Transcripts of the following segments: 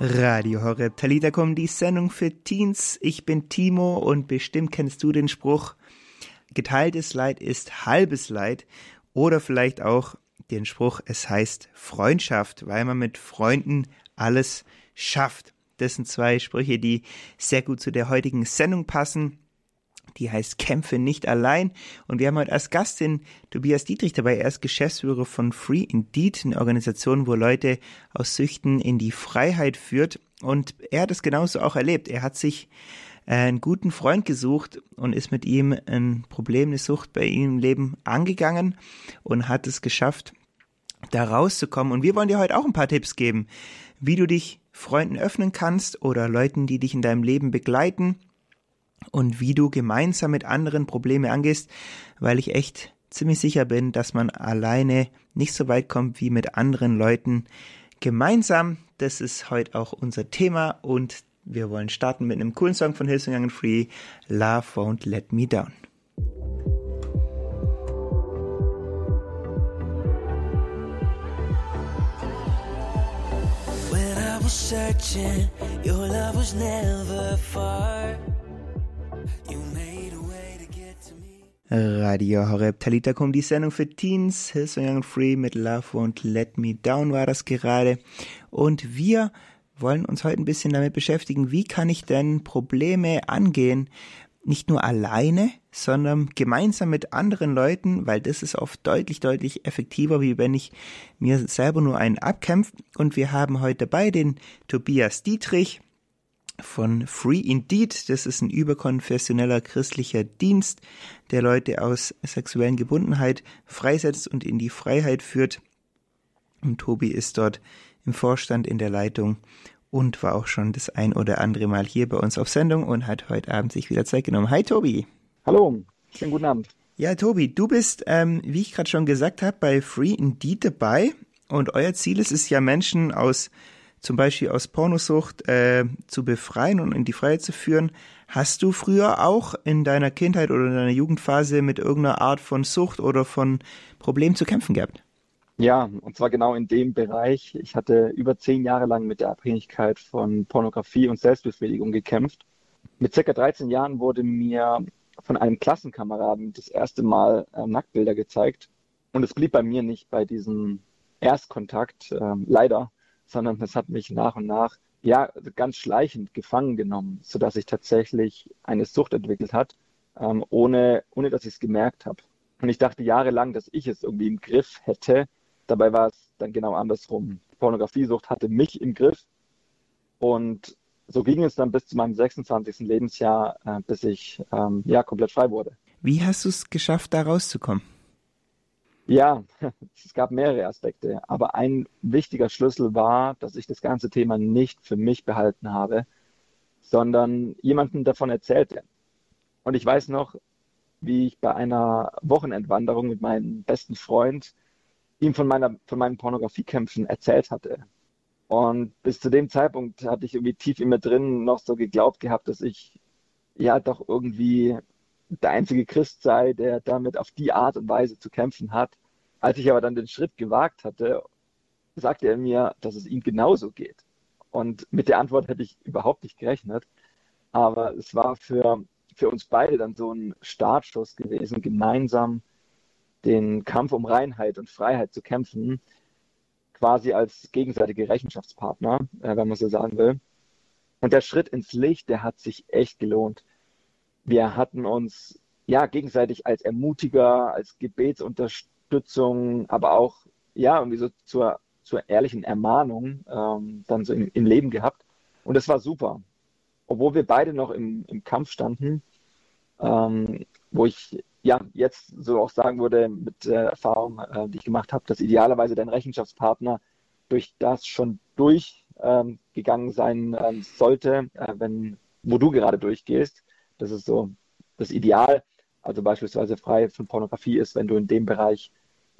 Radio Horeb Talitakum, die Sendung für Teens. Ich bin Timo und bestimmt kennst du den Spruch, geteiltes Leid ist halbes Leid oder vielleicht auch den Spruch, es heißt Freundschaft, weil man mit Freunden alles schafft. Das sind zwei Sprüche, die sehr gut zu der heutigen Sendung passen die heißt Kämpfe nicht allein. Und wir haben heute als Gast den Tobias Dietrich dabei. Er ist Geschäftsführer von Free Indeed, eine Organisation, wo Leute aus Süchten in die Freiheit führt. Und er hat es genauso auch erlebt. Er hat sich äh, einen guten Freund gesucht und ist mit ihm ein Problem, eine Sucht bei ihm im Leben angegangen und hat es geschafft, da rauszukommen. Und wir wollen dir heute auch ein paar Tipps geben, wie du dich Freunden öffnen kannst oder Leuten, die dich in deinem Leben begleiten und wie du gemeinsam mit anderen Probleme angehst, weil ich echt ziemlich sicher bin, dass man alleine nicht so weit kommt wie mit anderen Leuten gemeinsam. Das ist heute auch unser Thema und wir wollen starten mit einem coolen Song von Hillsong Young Free, Love Won't Let Me Down. When I was searching, your love was never far. Radio Horeb Talitakum, die Sendung für Teens, Hillsong Young Free mit Love Won't Let Me Down war das gerade. Und wir wollen uns heute ein bisschen damit beschäftigen, wie kann ich denn Probleme angehen, nicht nur alleine, sondern gemeinsam mit anderen Leuten, weil das ist oft deutlich, deutlich effektiver, wie wenn ich mir selber nur einen abkämpfe. Und wir haben heute dabei den Tobias Dietrich von Free Indeed. Das ist ein überkonfessioneller christlicher Dienst, der Leute aus sexuellen Gebundenheit freisetzt und in die Freiheit führt. Und Tobi ist dort im Vorstand in der Leitung und war auch schon das ein oder andere Mal hier bei uns auf Sendung und hat heute Abend sich wieder Zeit genommen. Hi Tobi. Hallo, schönen guten Abend. Ja, Tobi, du bist, ähm, wie ich gerade schon gesagt habe, bei Free Indeed dabei und euer Ziel ist es ja, Menschen aus zum Beispiel aus Pornosucht äh, zu befreien und in die Freiheit zu führen. Hast du früher auch in deiner Kindheit oder in deiner Jugendphase mit irgendeiner Art von Sucht oder von Problem zu kämpfen gehabt? Ja, und zwar genau in dem Bereich. Ich hatte über zehn Jahre lang mit der Abhängigkeit von Pornografie und Selbstbefriedigung gekämpft. Mit circa 13 Jahren wurde mir von einem Klassenkameraden das erste Mal äh, Nacktbilder gezeigt. Und es blieb bei mir nicht bei diesem Erstkontakt, äh, leider, sondern es hat mich nach und nach ja ganz schleichend gefangen genommen, sodass ich tatsächlich eine Sucht entwickelt hat, ähm, ohne, ohne dass ich es gemerkt habe. Und ich dachte jahrelang, dass ich es irgendwie im Griff hätte. Dabei war es dann genau andersrum. Pornografiesucht hatte mich im Griff. Und so ging es dann bis zu meinem 26. Lebensjahr, äh, bis ich ähm, ja komplett frei wurde. Wie hast du es geschafft, da rauszukommen? Ja, es gab mehrere Aspekte, aber ein wichtiger Schlüssel war, dass ich das ganze Thema nicht für mich behalten habe, sondern jemandem davon erzählte. Und ich weiß noch, wie ich bei einer Wochenendwanderung mit meinem besten Freund ihm von, meiner, von meinen Pornografiekämpfen erzählt hatte. Und bis zu dem Zeitpunkt hatte ich irgendwie tief in mir drin noch so geglaubt gehabt, dass ich ja doch irgendwie der einzige Christ sei, der damit auf die Art und Weise zu kämpfen hat. Als ich aber dann den Schritt gewagt hatte, sagte er mir, dass es ihm genauso geht. Und mit der Antwort hätte ich überhaupt nicht gerechnet. Aber es war für, für uns beide dann so ein Startschuss gewesen, gemeinsam den Kampf um Reinheit und Freiheit zu kämpfen, quasi als gegenseitige Rechenschaftspartner, äh, wenn man so sagen will. Und der Schritt ins Licht, der hat sich echt gelohnt. Wir hatten uns ja gegenseitig als Ermutiger, als Gebetsunterstützung, aber auch ja irgendwie so zur, zur ehrlichen Ermahnung ähm, dann so im, im, Leben gehabt. Und das war super. Obwohl wir beide noch im, im Kampf standen, ähm, wo ich ja jetzt so auch sagen würde mit der Erfahrung, äh, die ich gemacht habe, dass idealerweise dein Rechenschaftspartner durch das schon durchgegangen ähm, sein ähm, sollte, äh, wenn wo du gerade durchgehst. Das ist so das Ideal. Also beispielsweise frei von Pornografie ist, wenn du in dem Bereich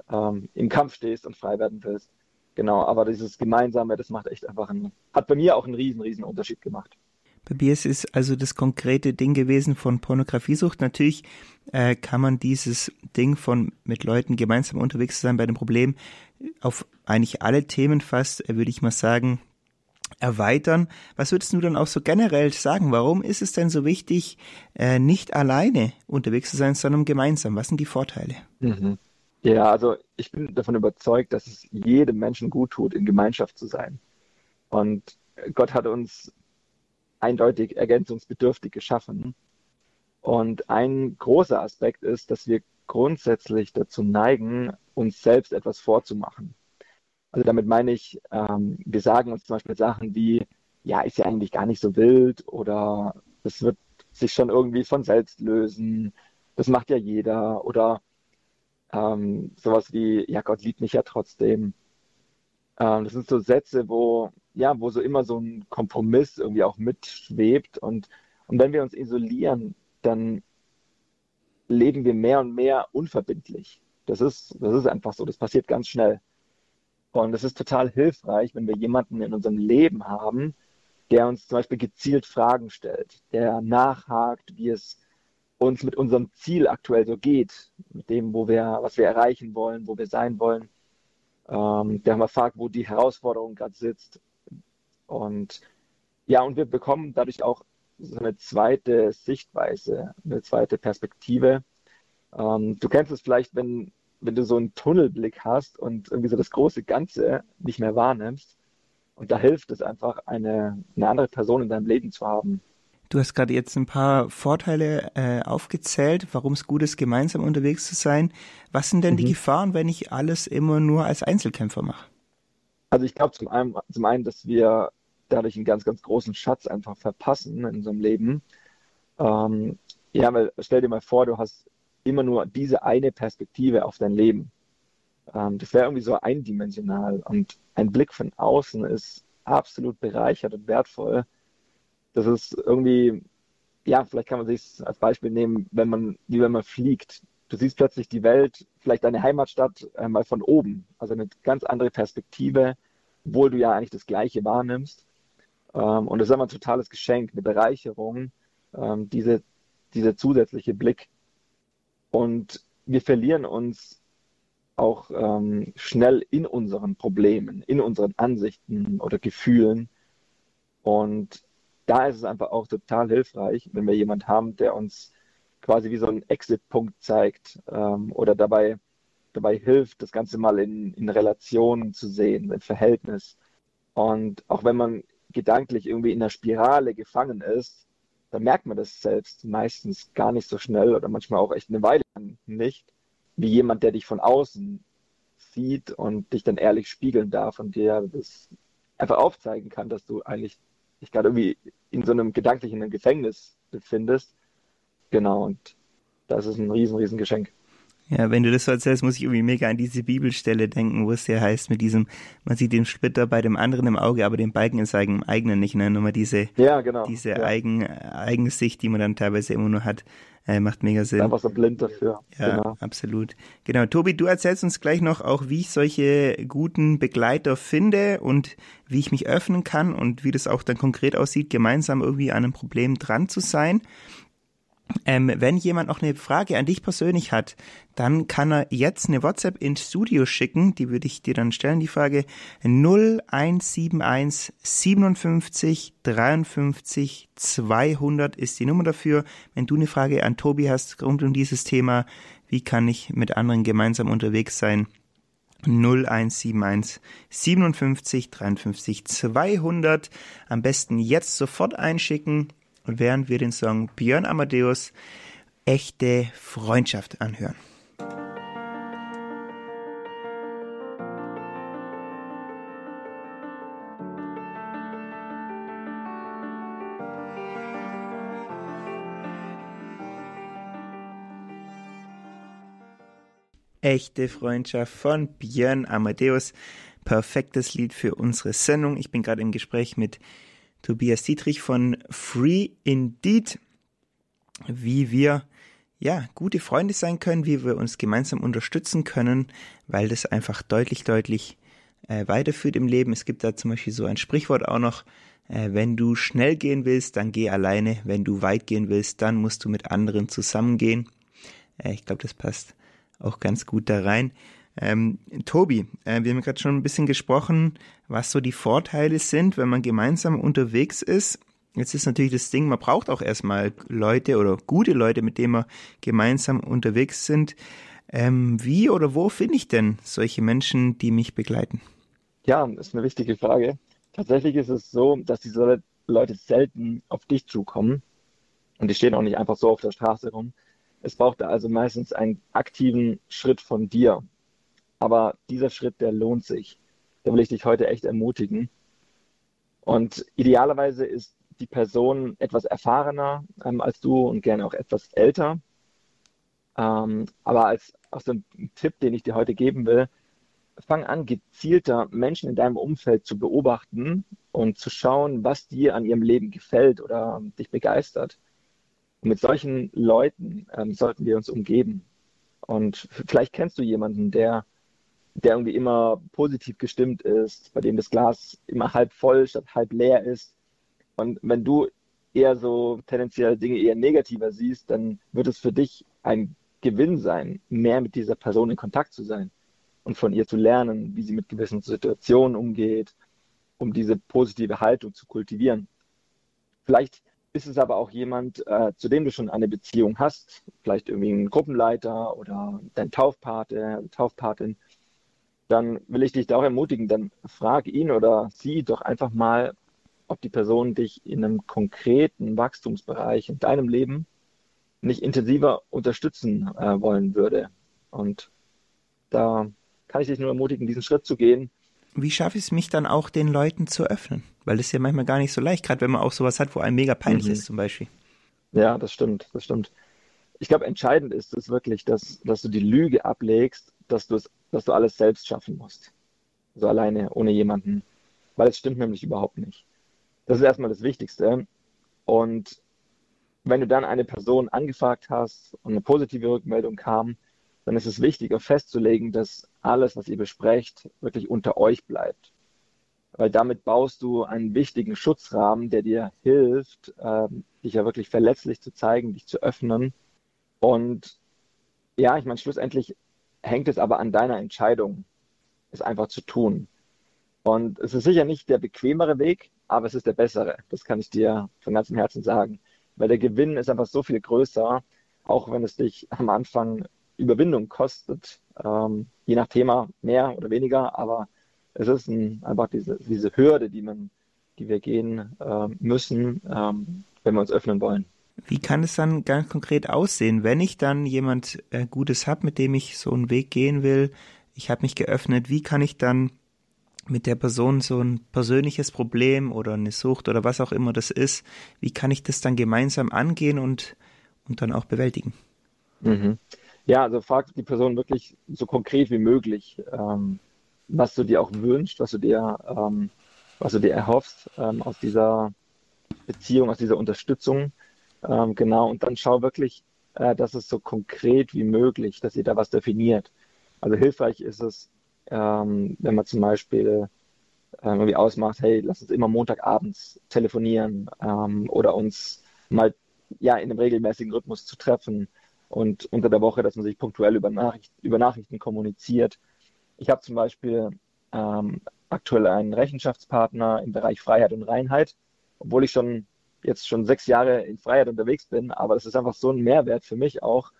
ähm, im Kampf stehst und frei werden willst. Genau, aber dieses Gemeinsame, das macht echt einfach einen, hat bei mir auch einen riesen, riesen Unterschied gemacht. Bei mir ist es also das konkrete Ding gewesen von Pornografiesucht. Natürlich äh, kann man dieses Ding von mit Leuten gemeinsam unterwegs sein bei dem Problem auf eigentlich alle Themen fast, äh, würde ich mal sagen, erweitern. Was würdest du dann auch so generell sagen? Warum ist es denn so wichtig, äh, nicht alleine unterwegs zu sein, sondern gemeinsam? Was sind die Vorteile? Mhm. Ja, also ich bin davon überzeugt, dass es jedem Menschen gut tut, in Gemeinschaft zu sein. Und Gott hat uns eindeutig ergänzungsbedürftig geschaffen. Und ein großer Aspekt ist, dass wir grundsätzlich dazu neigen, uns selbst etwas vorzumachen. Also damit meine ich, ähm, wir sagen uns zum Beispiel Sachen wie, ja, ist ja eigentlich gar nicht so wild oder es wird sich schon irgendwie von selbst lösen, das macht ja jeder oder ähm, sowas wie, ja, Gott liebt mich ja trotzdem. Ähm, das sind so Sätze, wo, ja, wo so immer so ein Kompromiss irgendwie auch mitschwebt und, und wenn wir uns isolieren, dann leben wir mehr und mehr unverbindlich. Das ist, das ist einfach so, das passiert ganz schnell. Und es ist total hilfreich, wenn wir jemanden in unserem Leben haben, der uns zum Beispiel gezielt Fragen stellt, der nachhakt, wie es uns mit unserem Ziel aktuell so geht, mit dem, wo wir, was wir erreichen wollen, wo wir sein wollen, ähm, der mal fragt, wo die Herausforderung gerade sitzt. Und ja, und wir bekommen dadurch auch so eine zweite Sichtweise, eine zweite Perspektive. Ähm, du kennst es vielleicht, wenn wenn du so einen Tunnelblick hast und irgendwie so das große Ganze nicht mehr wahrnimmst. Und da hilft es einfach, eine, eine andere Person in deinem Leben zu haben. Du hast gerade jetzt ein paar Vorteile äh, aufgezählt, warum es gut ist, gemeinsam unterwegs zu sein. Was sind denn mhm. die Gefahren, wenn ich alles immer nur als Einzelkämpfer mache? Also ich glaube zum einen, zum einen, dass wir dadurch einen ganz, ganz großen Schatz einfach verpassen in unserem Leben. Ähm, ja, weil stell dir mal vor, du hast immer nur diese eine Perspektive auf dein Leben. Ähm, das wäre irgendwie so eindimensional und ein Blick von außen ist absolut bereichert und wertvoll. Das ist irgendwie, ja, vielleicht kann man sich als Beispiel nehmen, wenn man, wie wenn man fliegt. Du siehst plötzlich die Welt, vielleicht deine Heimatstadt einmal von oben, also eine ganz andere Perspektive, obwohl du ja eigentlich das Gleiche wahrnimmst. Ähm, und das ist immer ein totales Geschenk, eine Bereicherung, ähm, diese, dieser zusätzliche Blick. Und wir verlieren uns auch ähm, schnell in unseren Problemen, in unseren Ansichten oder Gefühlen. Und da ist es einfach auch total hilfreich, wenn wir jemanden haben, der uns quasi wie so einen Exit-Punkt zeigt ähm, oder dabei, dabei hilft, das Ganze mal in, in Relation zu sehen, im Verhältnis. Und auch wenn man gedanklich irgendwie in der Spirale gefangen ist, dann merkt man das selbst meistens gar nicht so schnell oder manchmal auch echt eine Weile nicht, wie jemand, der dich von außen sieht und dich dann ehrlich spiegeln darf und dir das einfach aufzeigen kann, dass du eigentlich dich gerade irgendwie in so einem gedanklichen Gefängnis befindest. Genau, und das ist ein riesen, riesen Geschenk. Ja, wenn du das so erzählst, muss ich irgendwie mega an diese Bibelstelle denken, wo es ja heißt, mit diesem, man sieht den Splitter bei dem anderen im Auge, aber den Balken in seinem eigenen nicht, ne? Nur mal diese, ja, genau. diese ja. Eigen, Eigensicht, die man dann teilweise immer nur hat, äh, macht mega Sinn. Einfach so blind dafür. Ja, genau. absolut. Genau. Tobi, du erzählst uns gleich noch auch, wie ich solche guten Begleiter finde und wie ich mich öffnen kann und wie das auch dann konkret aussieht, gemeinsam irgendwie an einem Problem dran zu sein. Ähm, wenn jemand noch eine Frage an dich persönlich hat, dann kann er jetzt eine WhatsApp ins Studio schicken. Die würde ich dir dann stellen. Die Frage 0171 57 53 200 ist die Nummer dafür. Wenn du eine Frage an Tobi hast rund um dieses Thema, wie kann ich mit anderen gemeinsam unterwegs sein? 0171 57 53 200. Am besten jetzt sofort einschicken während wir den Song Björn Amadeus Echte Freundschaft anhören. Echte Freundschaft von Björn Amadeus. Perfektes Lied für unsere Sendung. Ich bin gerade im Gespräch mit Tobias Dietrich von Free Indeed, wie wir ja, gute Freunde sein können, wie wir uns gemeinsam unterstützen können, weil das einfach deutlich, deutlich äh, weiterführt im Leben. Es gibt da zum Beispiel so ein Sprichwort auch noch, äh, wenn du schnell gehen willst, dann geh alleine, wenn du weit gehen willst, dann musst du mit anderen zusammengehen. Äh, ich glaube, das passt auch ganz gut da rein. Ähm, Tobi, äh, wir haben gerade schon ein bisschen gesprochen, was so die Vorteile sind, wenn man gemeinsam unterwegs ist. Jetzt ist natürlich das Ding, man braucht auch erstmal Leute oder gute Leute, mit denen man gemeinsam unterwegs sind. Ähm, wie oder wo finde ich denn solche Menschen, die mich begleiten? Ja, ist eine wichtige Frage. Tatsächlich ist es so, dass diese Leute selten auf dich zukommen und die stehen auch nicht einfach so auf der Straße rum. Es braucht also meistens einen aktiven Schritt von dir. Aber dieser Schritt, der lohnt sich. Da will ich dich heute echt ermutigen. Und idealerweise ist die Person etwas erfahrener ähm, als du und gerne auch etwas älter. Ähm, aber als so ein Tipp, den ich dir heute geben will, fang an, gezielter Menschen in deinem Umfeld zu beobachten und zu schauen, was dir an ihrem Leben gefällt oder dich begeistert. Und mit solchen Leuten ähm, sollten wir uns umgeben. Und vielleicht kennst du jemanden, der, der irgendwie immer positiv gestimmt ist, bei dem das Glas immer halb voll statt halb leer ist. Und wenn du eher so tendenziell Dinge eher negativer siehst, dann wird es für dich ein Gewinn sein, mehr mit dieser Person in Kontakt zu sein und von ihr zu lernen, wie sie mit gewissen Situationen umgeht, um diese positive Haltung zu kultivieren. Vielleicht ist es aber auch jemand, äh, zu dem du schon eine Beziehung hast, vielleicht irgendwie ein Gruppenleiter oder dein Taufpate, Taufpatin, dann will ich dich da auch ermutigen, dann frag ihn oder sie doch einfach mal, ob die Person dich in einem konkreten Wachstumsbereich in deinem Leben nicht intensiver unterstützen äh, wollen würde. Und da kann ich dich nur ermutigen, diesen Schritt zu gehen. Wie schaffe ich es mich dann auch, den Leuten zu öffnen? Weil das ist ja manchmal gar nicht so leicht, gerade wenn man auch sowas hat, wo einem mega peinlich mhm. ist, zum Beispiel. Ja, das stimmt, das stimmt. Ich glaube, entscheidend ist es wirklich, dass, dass du die Lüge ablegst, dass du es, dass du alles selbst schaffen musst. So alleine, ohne jemanden. Weil es stimmt nämlich überhaupt nicht. Das ist erstmal das Wichtigste. Und wenn du dann eine Person angefragt hast und eine positive Rückmeldung kam, dann ist es wichtig, auch festzulegen, dass alles, was ihr besprecht, wirklich unter euch bleibt. Weil damit baust du einen wichtigen Schutzrahmen, der dir hilft, äh, dich ja wirklich verletzlich zu zeigen, dich zu öffnen. Und ja, ich meine, schlussendlich hängt es aber an deiner Entscheidung, es einfach zu tun. Und es ist sicher nicht der bequemere Weg, aber es ist der bessere. Das kann ich dir von ganzem Herzen sagen weil der Gewinn ist einfach so viel größer, auch wenn es dich am Anfang Überwindung kostet, ähm, je nach Thema mehr oder weniger, aber es ist ein, einfach diese, diese Hürde, die man, die wir gehen äh, müssen, ähm, wenn wir uns öffnen wollen. Wie kann es dann ganz konkret aussehen, wenn ich dann jemand äh, Gutes habe, mit dem ich so einen Weg gehen will? Ich habe mich geöffnet. Wie kann ich dann mit der Person so ein persönliches Problem oder eine Sucht oder was auch immer das ist, wie kann ich das dann gemeinsam angehen und, und dann auch bewältigen? Mhm. Ja, also frag die Person wirklich so konkret wie möglich, ähm, was du dir auch wünschst, was du dir, ähm, was du dir erhoffst ähm, aus dieser Beziehung, aus dieser Unterstützung. Ähm, genau, und dann schau wirklich, äh, dass es so konkret wie möglich, dass ihr da was definiert. Also hilfreich ist es, ähm, wenn man zum Beispiel ähm, irgendwie ausmacht, hey, lass uns immer Montagabends telefonieren ähm, oder uns mal ja in einem regelmäßigen Rhythmus zu treffen und unter der Woche, dass man sich punktuell über, Nachricht, über Nachrichten kommuniziert. Ich habe zum Beispiel ähm, aktuell einen Rechenschaftspartner im Bereich Freiheit und Reinheit, obwohl ich schon jetzt schon sechs Jahre in Freiheit unterwegs bin, aber es ist einfach so ein Mehrwert für mich auch.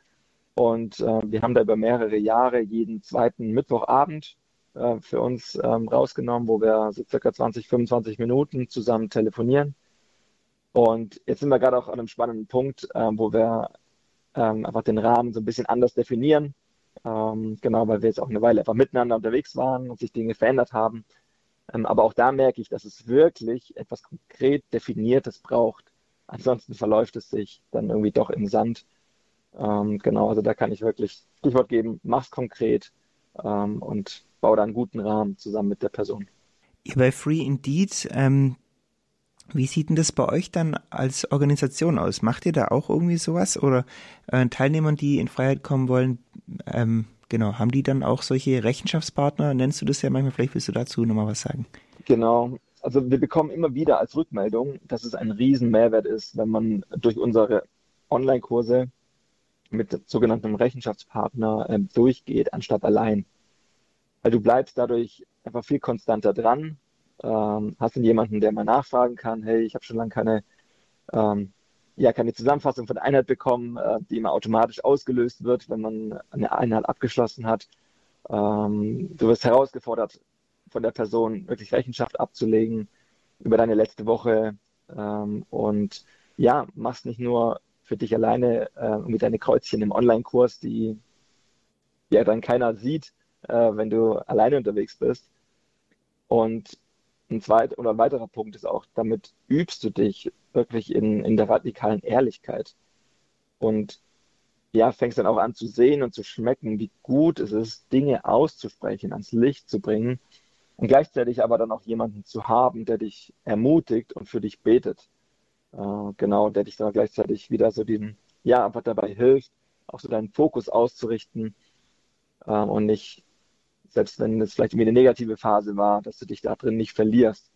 Und äh, wir haben da über mehrere Jahre jeden zweiten Mittwochabend äh, für uns ähm, rausgenommen, wo wir so circa 20, 25 Minuten zusammen telefonieren. Und jetzt sind wir gerade auch an einem spannenden Punkt, äh, wo wir ähm, einfach den Rahmen so ein bisschen anders definieren. Ähm, genau, weil wir jetzt auch eine Weile einfach miteinander unterwegs waren und sich Dinge verändert haben. Ähm, aber auch da merke ich, dass es wirklich etwas konkret Definiertes braucht. Ansonsten verläuft es sich dann irgendwie doch im Sand. Ähm, genau, also da kann ich wirklich Stichwort geben, mach's konkret ähm, und baue da einen guten Rahmen zusammen mit der Person. Ihr bei Free Indeed, ähm, wie sieht denn das bei euch dann als Organisation aus? Macht ihr da auch irgendwie sowas? Oder äh, Teilnehmern, die in Freiheit kommen wollen, ähm, genau, haben die dann auch solche Rechenschaftspartner? Nennst du das ja manchmal? Vielleicht willst du dazu nochmal was sagen. Genau. Also wir bekommen immer wieder als Rückmeldung, dass es ein riesen Mehrwert ist, wenn man durch unsere Online-Kurse mit sogenanntem Rechenschaftspartner äh, durchgeht, anstatt allein. weil du bleibst dadurch einfach viel konstanter dran. Ähm, hast dann jemanden, der mal nachfragen kann, hey, ich habe schon lange keine, ähm, ja, keine Zusammenfassung von der Einheit bekommen, äh, die immer automatisch ausgelöst wird, wenn man eine Einheit abgeschlossen hat. Ähm, du wirst herausgefordert, von der Person wirklich Rechenschaft abzulegen über deine letzte Woche ähm, und ja, machst nicht nur für dich alleine äh, mit deine Kreuzchen im Online-Kurs, die ja dann keiner sieht, äh, wenn du alleine unterwegs bist. Und ein zweiter oder ein weiterer Punkt ist auch, damit übst du dich wirklich in, in der radikalen Ehrlichkeit. Und ja, fängst dann auch an zu sehen und zu schmecken, wie gut es ist, Dinge auszusprechen, ans Licht zu bringen und gleichzeitig aber dann auch jemanden zu haben, der dich ermutigt und für dich betet. Äh, genau, der dich dann gleichzeitig wieder so diesen, ja, einfach dabei hilft, auch so deinen Fokus auszurichten äh, und nicht, selbst wenn es vielleicht irgendwie eine negative Phase war, dass du dich da drin nicht verlierst.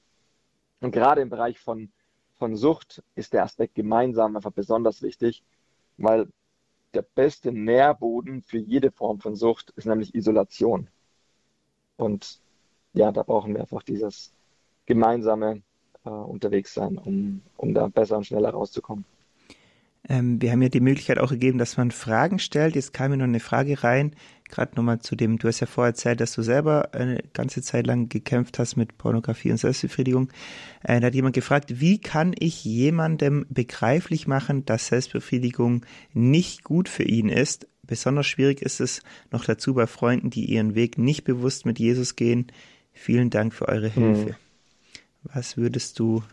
Und gerade im Bereich von, von Sucht ist der Aspekt gemeinsam einfach besonders wichtig, weil der beste Nährboden für jede Form von Sucht ist nämlich Isolation. Und ja, da brauchen wir einfach dieses gemeinsame äh, unterwegs sein, um, um da besser und schneller rauszukommen. Ähm, wir haben ja die Möglichkeit auch gegeben, dass man Fragen stellt. Jetzt kam mir noch eine Frage rein, gerade nochmal zu dem, du hast ja vorher erzählt, dass du selber eine ganze Zeit lang gekämpft hast mit Pornografie und Selbstbefriedigung. Äh, da hat jemand gefragt, wie kann ich jemandem begreiflich machen, dass Selbstbefriedigung nicht gut für ihn ist? Besonders schwierig ist es noch dazu bei Freunden, die ihren Weg nicht bewusst mit Jesus gehen. Vielen Dank für eure Hilfe. Hm. Was würdest du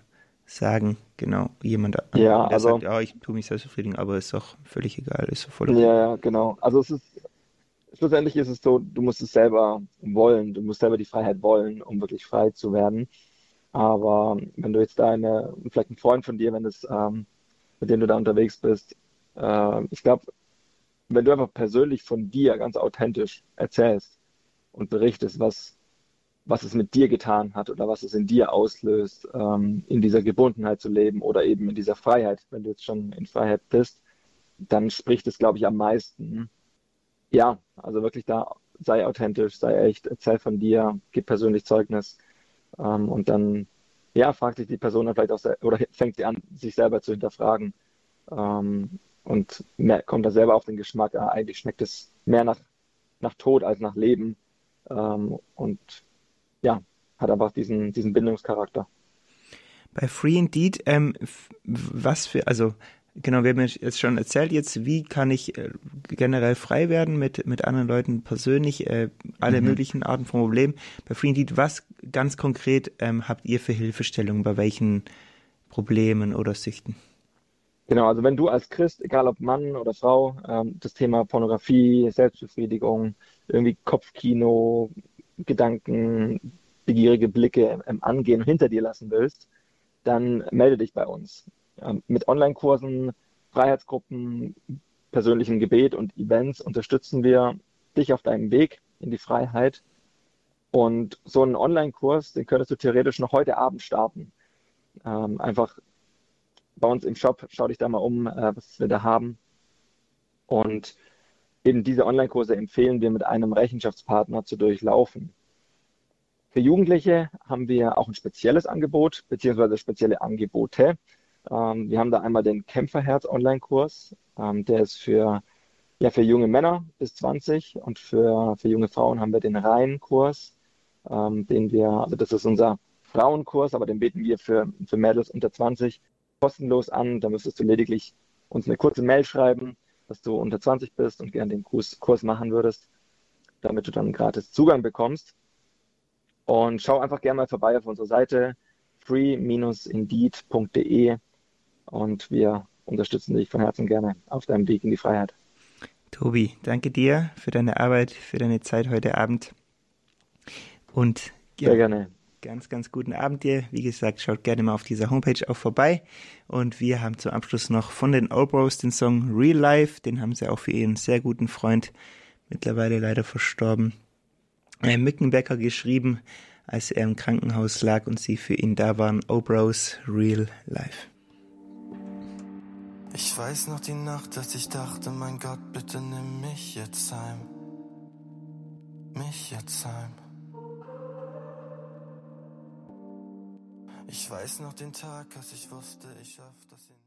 sagen, genau, jemand, ja, der also, sagt, ja, ich tue mich selbst befriedigen, aber ist doch völlig egal, ist doch voll okay. Ja, ja, genau. Also es ist, schlussendlich ist es so, du musst es selber wollen, du musst selber die Freiheit wollen, um wirklich frei zu werden. Aber wenn du jetzt da eine, vielleicht ein Freund von dir, wenn das, ähm, mit dem du da unterwegs bist, äh, ich glaube, wenn du einfach persönlich von dir ganz authentisch erzählst und berichtest, was, was es mit dir getan hat oder was es in dir auslöst, ähm, in dieser Gebundenheit zu leben oder eben in dieser Freiheit, wenn du jetzt schon in Freiheit bist, dann spricht es, glaube ich, am meisten. Ja, also wirklich da, sei authentisch, sei echt, erzähl von dir, gib persönlich Zeugnis ähm, und dann, ja, fragt sich die Person dann vielleicht auch, oder fängt sie an, sich selber zu hinterfragen ähm, und mehr, kommt da selber auf den Geschmack, ah, eigentlich schmeckt es mehr nach, nach Tod als nach Leben ähm, und ja, hat einfach diesen, diesen Bindungscharakter. Bei Free Indeed, ähm, was für, also genau, wir haben jetzt schon erzählt jetzt, wie kann ich äh, generell frei werden mit, mit anderen Leuten persönlich, äh, alle mhm. möglichen Arten von Problemen. Bei Free Indeed, was ganz konkret ähm, habt ihr für Hilfestellungen bei welchen Problemen oder Süchten? Genau, also wenn du als Christ, egal ob Mann oder Frau, ähm, das Thema Pornografie, Selbstbefriedigung, irgendwie Kopfkino, Gedanken, begierige Blicke angehen und hinter dir lassen willst, dann melde dich bei uns. Mit Online-Kursen, Freiheitsgruppen, persönlichem Gebet und Events unterstützen wir dich auf deinem Weg in die Freiheit. Und so einen Online-Kurs, den könntest du theoretisch noch heute Abend starten. Ähm, einfach bei uns im Shop, schau dich da mal um, äh, was wir da haben. Und eben diese Online-Kurse empfehlen wir mit einem Rechenschaftspartner zu durchlaufen. Für Jugendliche haben wir auch ein spezielles Angebot, beziehungsweise spezielle Angebote. Ähm, wir haben da einmal den Kämpferherz Online-Kurs. Ähm, der ist für, ja, für junge Männer bis 20 und für, für junge Frauen haben wir den Reihenkurs, ähm, den wir, also das ist unser Frauenkurs, aber den bieten wir für, für Mädels unter 20 kostenlos an. Da müsstest du lediglich uns eine kurze Mail schreiben dass du unter 20 bist und gerne den Kurs, Kurs machen würdest, damit du dann gratis Zugang bekommst. Und schau einfach gerne mal vorbei auf unserer Seite free-indeed.de und wir unterstützen dich von Herzen gerne auf deinem Weg in die Freiheit. Tobi, danke dir für deine Arbeit, für deine Zeit heute Abend. Und ja, Sehr gerne ganz, ganz guten Abend dir. Wie gesagt, schaut gerne mal auf dieser Homepage auch vorbei. Und wir haben zum Abschluss noch von den Old Bros den Song Real Life. Den haben sie auch für ihren sehr guten Freund, mittlerweile leider verstorben, äh, Mückenbecker geschrieben, als er im Krankenhaus lag und sie für ihn da waren. Old Bros Real Life. Ich weiß noch die Nacht, dass ich dachte, mein Gott, bitte nimm mich jetzt heim. mich jetzt heim. Ich weiß noch den Tag, als ich wusste, ich schaff das nicht.